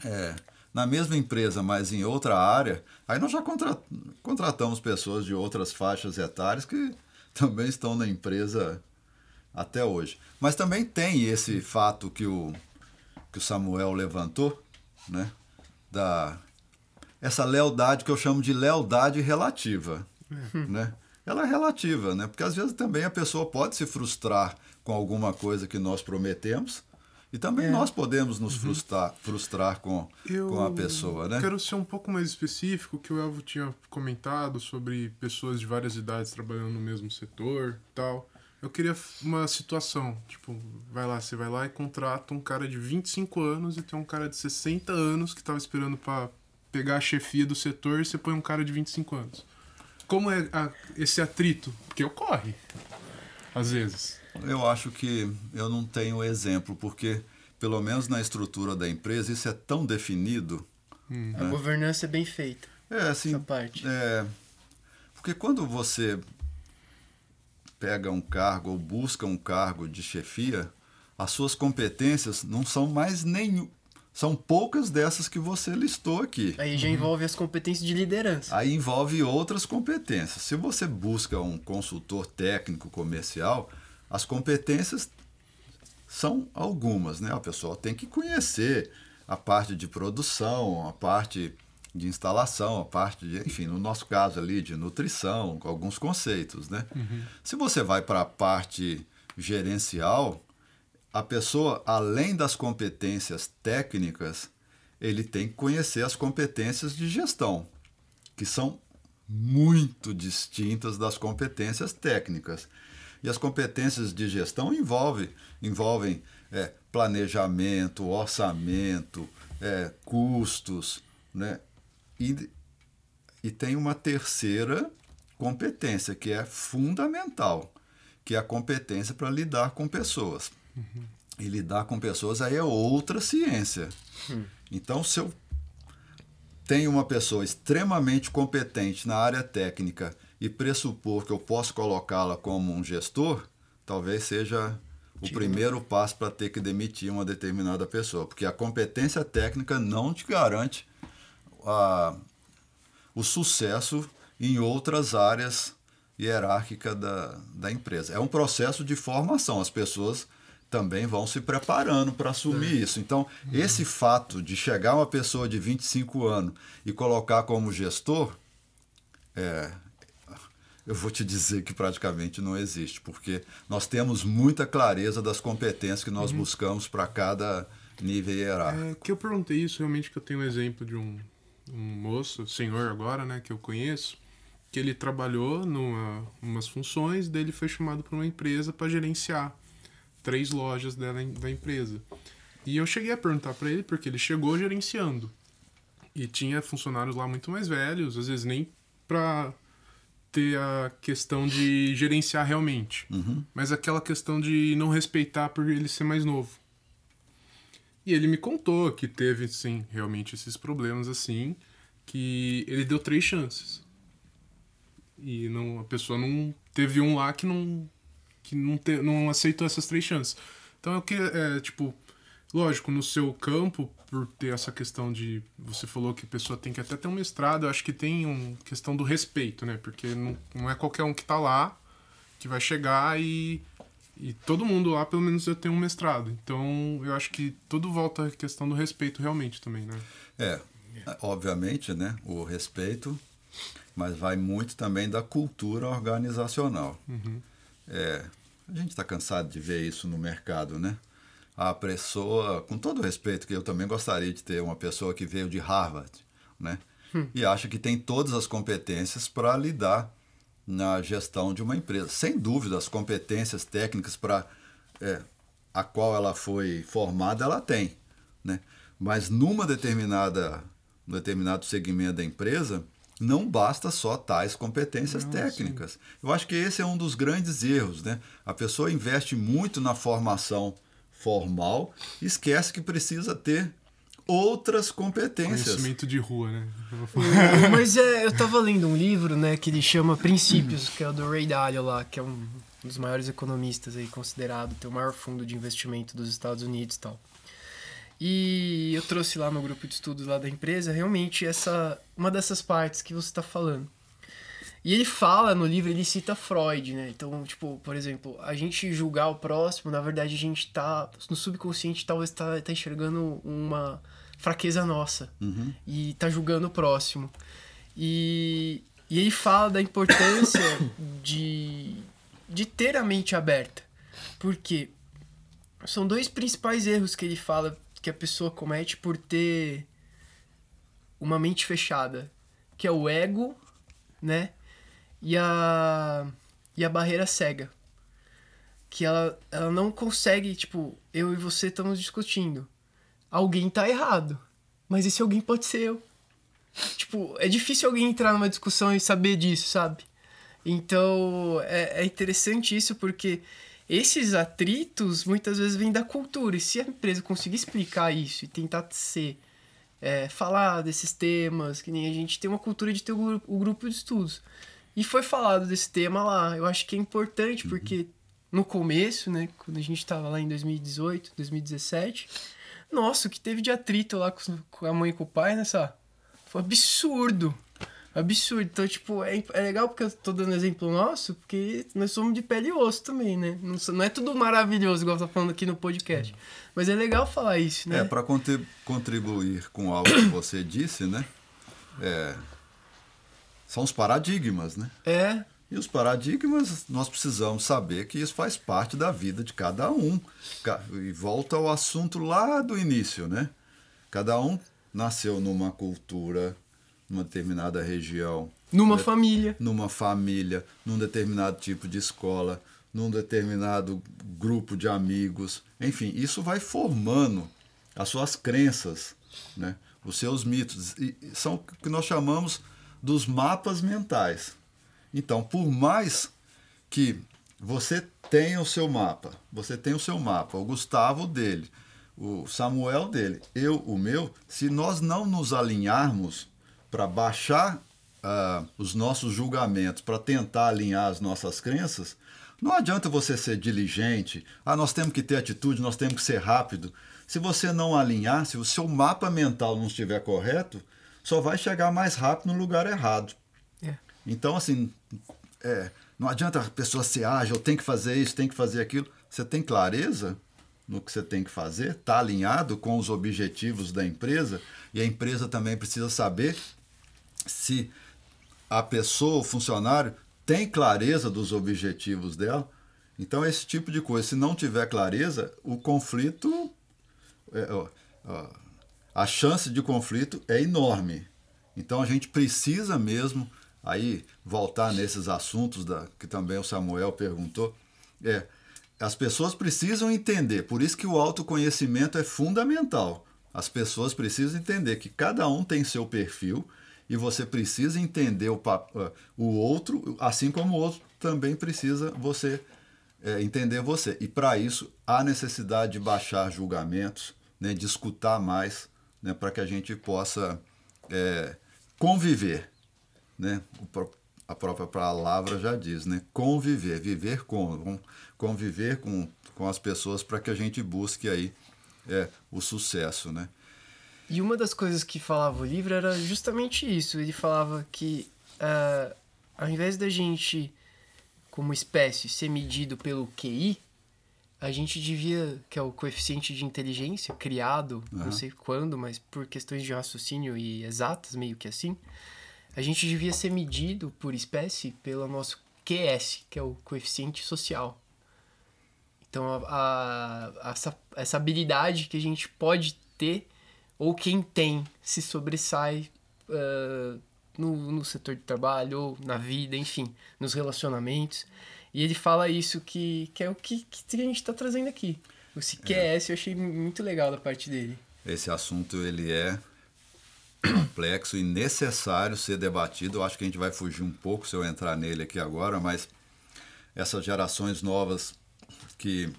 é, na mesma empresa, mas em outra área, aí nós já contra- contratamos pessoas de outras faixas etárias que (laughs) também estão na empresa até hoje. Mas também tem esse fato que o, que o Samuel levantou, né? Da, essa lealdade que eu chamo de lealdade relativa. Né? Ela é relativa, né? porque às vezes também a pessoa pode se frustrar com alguma coisa que nós prometemos e também É. nós podemos nos frustrar, frustrar com, Eu com a pessoa. Né? quero ser um pouco mais específico, que o Elvo tinha comentado sobre pessoas de várias idades trabalhando no mesmo setor e tal. Eu queria uma situação, tipo, vai lá, você vai lá e contrata um cara de 25 anos e tem um cara de 60 anos que tava esperando pra pegar a chefia do setor e você põe um cara de 25 anos. Como é a- esse atrito? Porque ocorre, às vezes. Eu acho que eu não tenho exemplo, porque, pelo menos na estrutura da empresa, isso é tão definido. A governança é bem feita. É assim. Essa parte. É, porque quando você pega um cargo ou busca um cargo de chefia, as suas competências não são mais nenhum. São poucas dessas que você listou aqui. Aí já envolve as competências de liderança. Aí envolve outras competências. Se você busca um consultor técnico comercial, as competências são algumas, né? A pessoa tem que conhecer a parte de produção, a parte de instalação, a parte de, enfim, no nosso caso ali de nutrição, com alguns conceitos, né? Se você vai para a parte gerencial, a pessoa, além das competências técnicas, ele tem que conhecer as competências de gestão, que são muito distintas das competências técnicas. E as competências de gestão envolvem, envolvem é, planejamento, orçamento, é, custos, né? E, e tem uma terceira competência que é fundamental, que é a competência para lidar com pessoas. E lidar com pessoas aí é outra ciência. Então, se eu tenho uma pessoa extremamente competente na área técnica e pressupor que eu posso colocá-la como um gestor, talvez seja o primeiro passo para ter que demitir uma determinada pessoa, porque a competência técnica não te garante a, o sucesso em outras áreas hierárquicas da, da empresa. É um processo de formação, as pessoas também vão se preparando para assumir isso. Então, esse fato de chegar uma pessoa de 25 anos e colocar como gestor, é, eu vou te dizer que praticamente não existe, porque nós temos muita clareza das competências que nós buscamos para cada nível hierárquico. É, que eu perguntei isso realmente que eu tenho um exemplo de um, um moço, senhor agora, né, que eu conheço, que ele trabalhou numa umas funções, dele foi chamado para uma empresa para gerenciar três lojas dela, da empresa. E eu cheguei a perguntar para ele porque ele chegou gerenciando e tinha funcionários lá muito mais velhos, às vezes nem para ter a questão de gerenciar realmente, mas aquela questão de não respeitar por ele ser mais novo. E ele me contou que teve, sim, realmente esses problemas assim, que ele deu três chances. E não, a pessoa não. Teve um lá que não. que não, te, não aceitou essas três chances. Então é o que. É, tipo, lógico, no seu campo, por ter essa questão de. Você falou que a pessoa tem que até ter um mestrado, eu acho que tem uma questão do respeito, né? Porque não, não é qualquer um que tá lá que vai chegar e e todo mundo lá, pelo menos, eu tenho um mestrado. Então, eu acho que tudo volta à questão do respeito realmente também, né? É, obviamente, né, o respeito, mas vai muito também da cultura organizacional. É, a gente está cansado de ver isso no mercado, né? A pessoa, com todo o respeito, que eu também gostaria de ter uma pessoa que veio de Harvard, né? E acha que tem todas as competências para lidar na gestão de uma empresa. Sem dúvida, as competências técnicas para é, a qual ela foi formada, ela tem. Né? Mas numa determinada, num determinado segmento da empresa, não basta só tais competências técnicas. Eu acho que esse é um dos grandes erros. Né? A pessoa investe muito na formação formal e esquece que precisa ter outras competências. Conhecimento de rua, né? É, Mas é, eu tava lendo um livro, né, que ele chama Princípios, que é o do Ray Dalio lá, que é um dos maiores economistas aí, considerado, tem o maior fundo de investimento dos Estados Unidos e tal. E eu trouxe lá no grupo de estudos lá da empresa, realmente, essa uma dessas partes que você está falando. E ele fala no livro, ele cita Freud, né? Então, tipo, por exemplo, a gente julgar o próximo, na verdade a gente tá, no subconsciente talvez tá, tá enxergando uma fraqueza nossa. E tá julgando o próximo. E, e ele fala da importância (coughs) de, de ter a mente aberta. Porque são dois principais erros que ele fala que a pessoa comete por ter uma mente fechada, que é o ego, né? E a e a barreira cega. Que ela, ela não consegue, tipo, eu e você estamos discutindo. Alguém tá errado. Mas esse alguém pode ser eu. Tipo, é difícil alguém entrar numa discussão e saber disso, sabe? Então, é, é interessante isso porque esses atritos muitas vezes vêm da cultura. E se a empresa conseguir explicar isso e tentar ser. É, falar desses temas, que nem a gente tem uma cultura de ter o o grupo de estudos. E foi falado desse tema lá. Eu acho que é importante, porque no começo, né, quando a gente estava lá em 2018, 2017, nossa, o que teve de atrito lá com a mãe e com o pai nessa. Foi absurdo. Absurdo. Então, tipo, é, é legal porque eu tô dando exemplo nosso, porque nós somos de pele e osso também, né? Não, não é tudo maravilhoso, igual tô falando aqui no podcast. Mas é legal falar isso, né? É, para contribuir com algo que você disse, né? É, são os paradigmas, né? É. E os paradigmas, nós precisamos saber que isso faz parte da vida de cada um. E volta ao assunto lá do início, né? Cada um nasceu numa cultura, numa determinada região. Numa de, família. Numa família, num determinado tipo de escola, num determinado grupo de amigos. Enfim, isso vai formando as suas crenças, né? os seus mitos. E são o que nós chamamos dos mapas mentais. Então, por mais que você tenha o seu mapa, você tem o seu mapa, o Gustavo dele, o Samuel dele, eu o meu, se nós não nos alinharmos para baixar uh, os nossos julgamentos, para tentar alinhar as nossas crenças, não adianta você ser diligente, ah, nós temos que ter atitude, nós temos que ser rápido. Se você não alinhar, se o seu mapa mental não estiver correto, só vai chegar mais rápido no lugar errado. É. Então, assim, é, não adianta a pessoa ser ágil, tem que fazer isso, tem que fazer aquilo. Você tem clareza no que você tem que fazer, está alinhado com os objetivos da empresa, e a empresa também precisa saber se a pessoa, o funcionário, tem clareza dos objetivos dela. Então, esse tipo de coisa, se não tiver clareza, o conflito. É, ó, ó, a chance de conflito é enorme. Então a gente precisa mesmo aí voltar nesses assuntos da, que também o Samuel perguntou. É, as pessoas precisam entender, por isso que o autoconhecimento é fundamental. As pessoas precisam entender que cada um tem seu perfil e você precisa entender o, o outro, assim como o outro também precisa você é, entender você. E para isso há necessidade de baixar julgamentos, né, de escutar mais, né, para que a gente possa é, conviver. Né? A própria palavra já diz, né? conviver, viver com, conviver com, com as pessoas para que a gente busque aí é, o sucesso. Né? E uma das coisas que falava o livro era justamente isso. Ele falava que uh, ao invés da gente, como espécie, ser medido pelo QI, a gente devia, que é o coeficiente de inteligência criado, uhum. não sei quando, mas por questões de raciocínio e exatas, meio que assim, a gente devia ser medido por espécie pelo nosso QS, que é o coeficiente social. Então, a, a, essa, essa habilidade que a gente pode ter, ou quem tem, se sobressai uh, no, no setor de trabalho, ou na vida, enfim, nos relacionamentos. E ele fala isso que, que é o que, que a gente está trazendo aqui. O CQS é. eu achei muito legal da parte dele. Esse assunto ele é (clears throat) complexo e necessário ser debatido. Eu acho que a gente vai fugir um pouco se eu entrar nele aqui agora, mas essas gerações novas que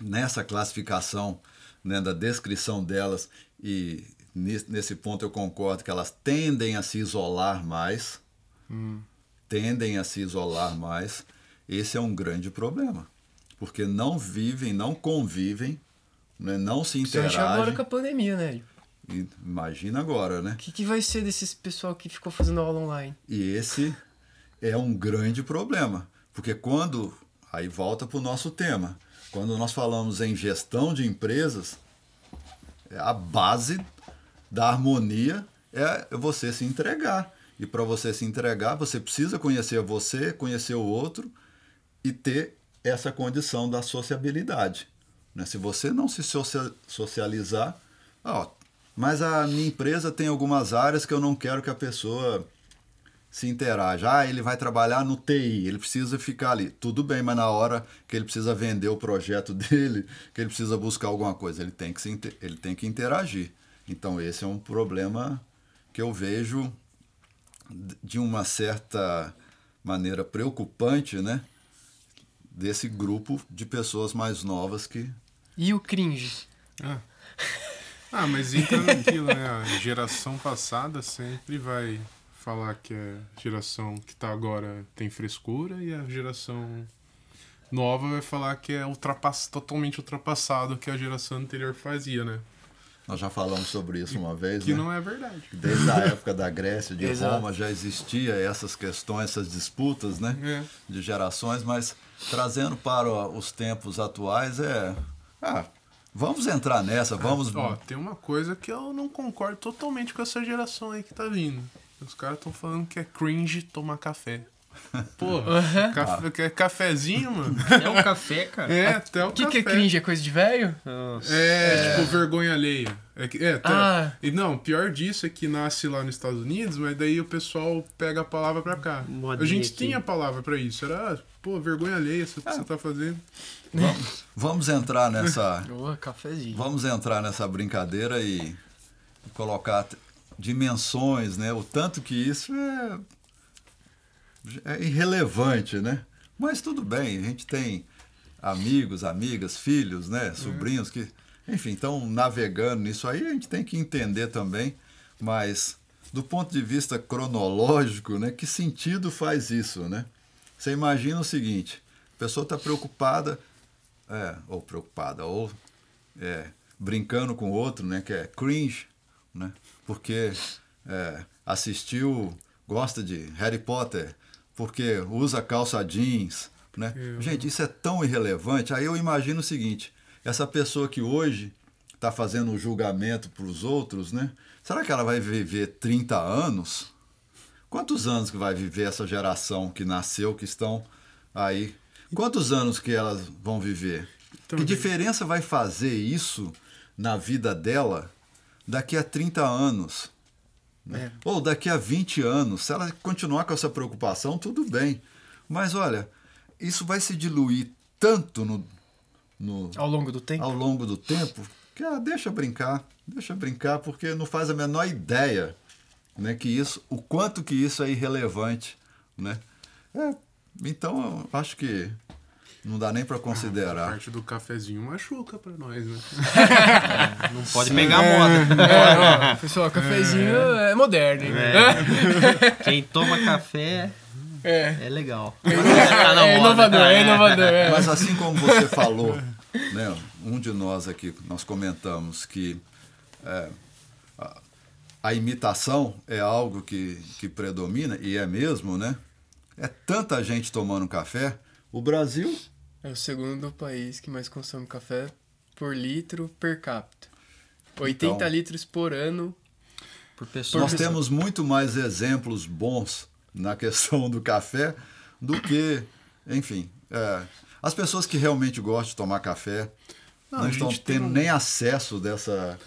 nessa classificação, né, da descrição delas e nesse ponto eu concordo que elas tendem a se isolar mais, hum. tendem a se isolar mais esse é um grande problema. Porque não vivem, não convivem, né? não se interagem. Só agora com a pandemia, né? Imagina agora, né? O que, que vai ser desses pessoal que ficou fazendo aula online? E esse é um grande problema. Porque quando. Aí volta para o nosso tema. Quando nós falamos em gestão de empresas, é a base da harmonia é você se entregar. E para você se entregar, você precisa conhecer você, conhecer o outro e ter essa condição da sociabilidade. Né? Se você não se socializar, ó, mas a minha empresa tem algumas áreas que eu não quero que a pessoa se interaja. Ah, ele vai trabalhar no TI, ele precisa ficar ali. Tudo bem, mas na hora que ele precisa vender o projeto (laughs) dele, que ele precisa buscar alguma coisa, ele tem que, se, ele tem que interagir. Então esse é um problema que eu vejo de uma certa maneira preocupante, né? Desse grupo de pessoas mais novas que. E o cringe? Ah. ah, mas entra naquilo, né? A geração passada sempre vai falar que a geração que tá agora tem frescura e a geração nova vai falar que é ultrapass... totalmente ultrapassado o que a geração anterior fazia, né? Nós já falamos sobre isso uma vez, Que né? não é verdade. Desde a época da Grécia, de (laughs) Exato. Roma, já existia essas questões, essas disputas, né? É. De gerações, mas trazendo para os tempos atuais é. Ah, vamos entrar nessa, vamos. Ó, tem uma coisa que eu não concordo totalmente com essa geração aí que tá vindo. Os caras estão falando que é cringe tomar café. Pô, café, quer cafezinho, mano? É um café, cara. É, até o O que, que é café. cringe? É coisa de velho? Nossa. É, tipo, vergonha alheia. É, que- é, tá. Ah. E não, pior disso é que nasce lá nos Estados Unidos, mas daí o pessoal pega a palavra pra cá. Modinha a gente aqui. tinha a palavra pra isso. Era, ah, pô, vergonha alheia, isso que você tá fazendo. Vamos, vamos entrar nessa. (laughs) Ô, cafezinho. Vamos entrar nessa brincadeira e colocar dimensões, né? O tanto que isso é, é irrelevante, né? Mas tudo bem, a gente tem amigos, amigas, filhos, né? Sobrinhos que, enfim, estão navegando nisso aí, a gente tem que entender também, mas do ponto de vista cronológico, né? Que sentido faz isso, né? Você imagina o seguinte, a pessoa está preocupada, é, ou preocupada, ou é, brincando com o outro, né? Que é cringe, né? Porque é, assistiu, gosta de Harry Potter, porque usa calça jeans, né? Gente, isso é tão irrelevante. Aí eu imagino o seguinte: essa pessoa que hoje está fazendo um julgamento para os outros, né? Será que ela vai viver 30 anos? Quantos anos que vai viver essa geração que nasceu, que estão aí? Quantos anos que elas vão viver? Então, que diferença vai fazer isso na vida dela daqui a 30 anos? né? Ou daqui a 20 anos? Se ela continuar com essa preocupação, tudo bem. Mas olha, isso vai se diluir tanto no, no, Ao longo do tempo? ao longo do tempo que ah, deixa brincar, deixa brincar, porque não faz a menor ideia né, que isso, o quanto que isso é irrelevante. Né? É, então, eu acho que não dá nem para A considerar. parte do cafezinho machuca pra nós, né? (laughs) Não pode pegar a moda. É, ó, pessoal, cafezinho é, moderno, hein? (laughs) Quem toma café É. é legal. É, na moda. inovador, é inovador. É. Mas assim como você falou, né, um de nós aqui, nós comentamos que é, a, a imitação é algo que, que predomina, e é mesmo, né? É tanta gente tomando café. O Brasil, É o segundo país que mais consome café por litro per capita. 80 Então- litros por ano. Por pessoa. nós temos muito mais exemplos bons na questão do café do que, enfim, é, as pessoas que realmente gostam de tomar café Não, não, estão tendo um- nem acesso dessa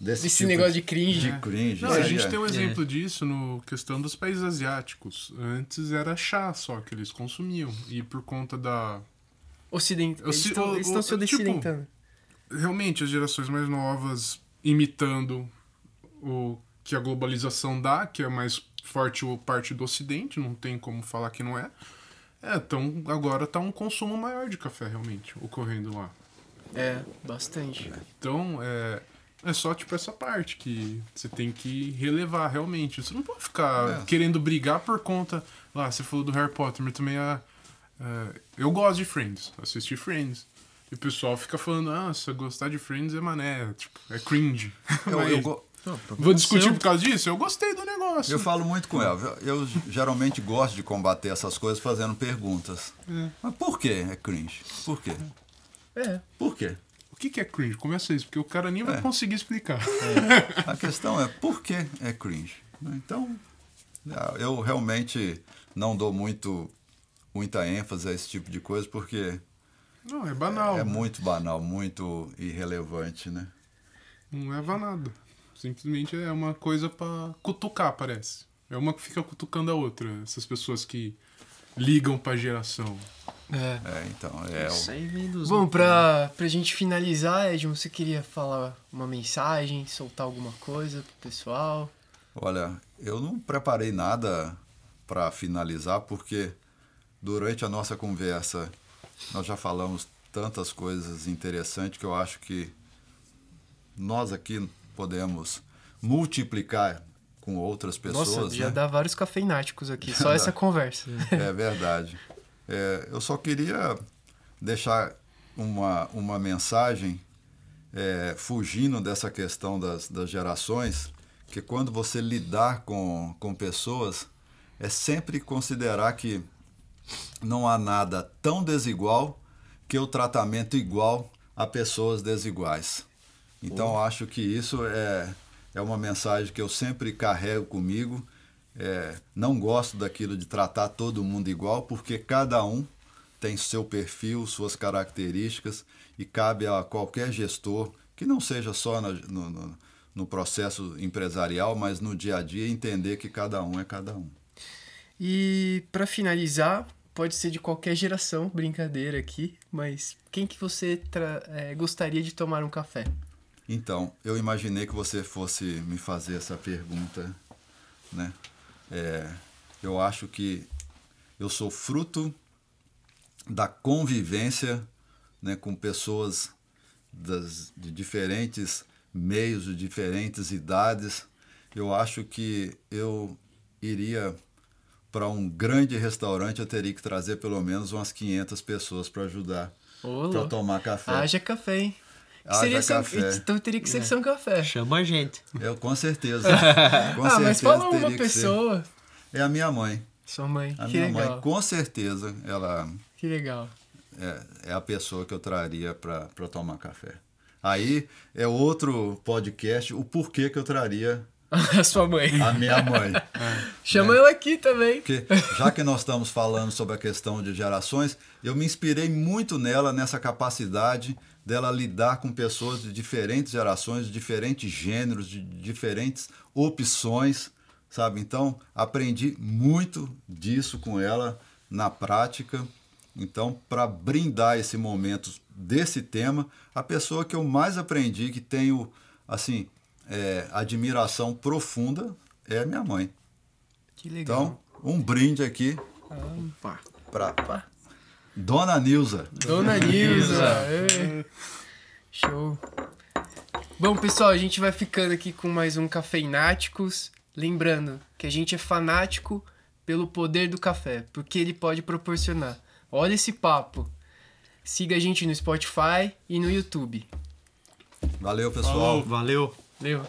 desse Esse tipo negócio de cringe. de né? cringe. Não, a aí gente é. tem um exemplo disso no questão dos países asiáticos. Antes era chá só que eles consumiam. E por conta da. Ocident... Eu Eles estão o- eles estão o- se tipo, ocidentando. Realmente, as gerações mais novas imitando o que a globalização dá, que é mais forte o parte do ocidente, não tem como falar que não é. É, então agora tá um consumo maior de café realmente ocorrendo lá. É, bastante. Então, é, é só tipo essa parte que você tem que relevar realmente. Você não pode ficar É. querendo brigar por conta. Lá, você falou do Harry Potter, mas também a. é, eu gosto de Friends, assisti Friends. E o pessoal fica falando, ah, se você gostar de Friends é mané, tipo, é cringe. Eu, (laughs) Mas eu, go- Vou discutir por causa disso? Eu gostei do negócio. eu falo muito com ela. Eu geralmente gosto de combater essas coisas fazendo perguntas. É. Mas por que é cringe? Por quê? É. Por quê? O que, que é cringe? Começa isso, porque o cara nem vai É. conseguir explicar. A questão é por que é cringe? Então, eu realmente não dou muito muita ênfase a esse tipo de coisa porque Não, é banal. é muito banal, muito irrelevante, né? Não leva nada. Simplesmente é uma coisa pra cutucar, parece. É uma que fica cutucando a outra. Essas pessoas que ligam pra geração. É. É, então, é Isso o- aí vem dos. Bom, pra, pra gente finalizar, Edson, você queria falar uma mensagem, soltar alguma coisa pro pessoal? Olha, eu não preparei nada para finalizar, porque durante a nossa conversa nós já falamos tantas coisas interessantes que eu acho que nós aqui podemos multiplicar com outras pessoas. Nossa, já né? dá vários cafeináticos aqui, só (laughs) essa conversa. É verdade. (laughs) É, eu só queria deixar uma, uma mensagem é, fugindo dessa questão das, das gerações, que quando você lidar com, com pessoas, é sempre considerar que não há nada tão desigual que o tratamento igual a pessoas desiguais. Então, oh. acho que isso é, é uma mensagem que eu sempre carrego comigo. É, não gosto daquilo de tratar todo mundo igual, porque cada um tem seu perfil, suas características, e cabe a qualquer gestor, que não seja só no, no, no processo empresarial, mas no dia a dia, entender que cada um é cada um. E para finalizar, pode ser de qualquer geração, brincadeira aqui, mas quem que você é, gostaria de tomar um café? Então, eu imaginei que você fosse me fazer essa pergunta, né? É, eu acho que eu sou fruto da convivência né, com pessoas das, de diferentes meios, de diferentes idades. Eu acho que eu iria para um grande restaurante, eu teria que trazer pelo menos umas 500 pessoas para ajudar para tomar café. Haja café, hein? Haja seria café. São, então teria que ser é. São Café. Chama a gente. Eu, com certeza. (laughs) Com ah, certeza mas fala uma pessoa. É a minha mãe. Sua mãe. A que minha legal. mãe, com certeza, ela. Que legal. É, é a pessoa que eu traria para tomar café. Aí é outro podcast, o porquê que eu traria (laughs) a sua mãe. A minha mãe. (laughs) Chama ela aqui também. Porque, já que nós estamos falando sobre a questão de gerações, eu me inspirei muito nela, nessa capacidade dela lidar com pessoas de diferentes gerações, de diferentes gêneros, de diferentes opções, sabe? Então, aprendi muito disso com ela na prática. Então, para brindar esse momento desse tema, a pessoa que eu mais aprendi, que tenho, assim, é, admiração profunda, é a minha mãe. Que legal. Então, um brinde aqui para Dona Nilza. Dona Nilza. Show. Bom, pessoal, a gente vai ficando aqui com mais um Cafeináticos. Lembrando que a gente é fanático pelo poder do café, porque ele pode proporcionar. Olha esse papo. Siga a gente no Spotify e no YouTube. Valeu, pessoal. Valeu. Valeu.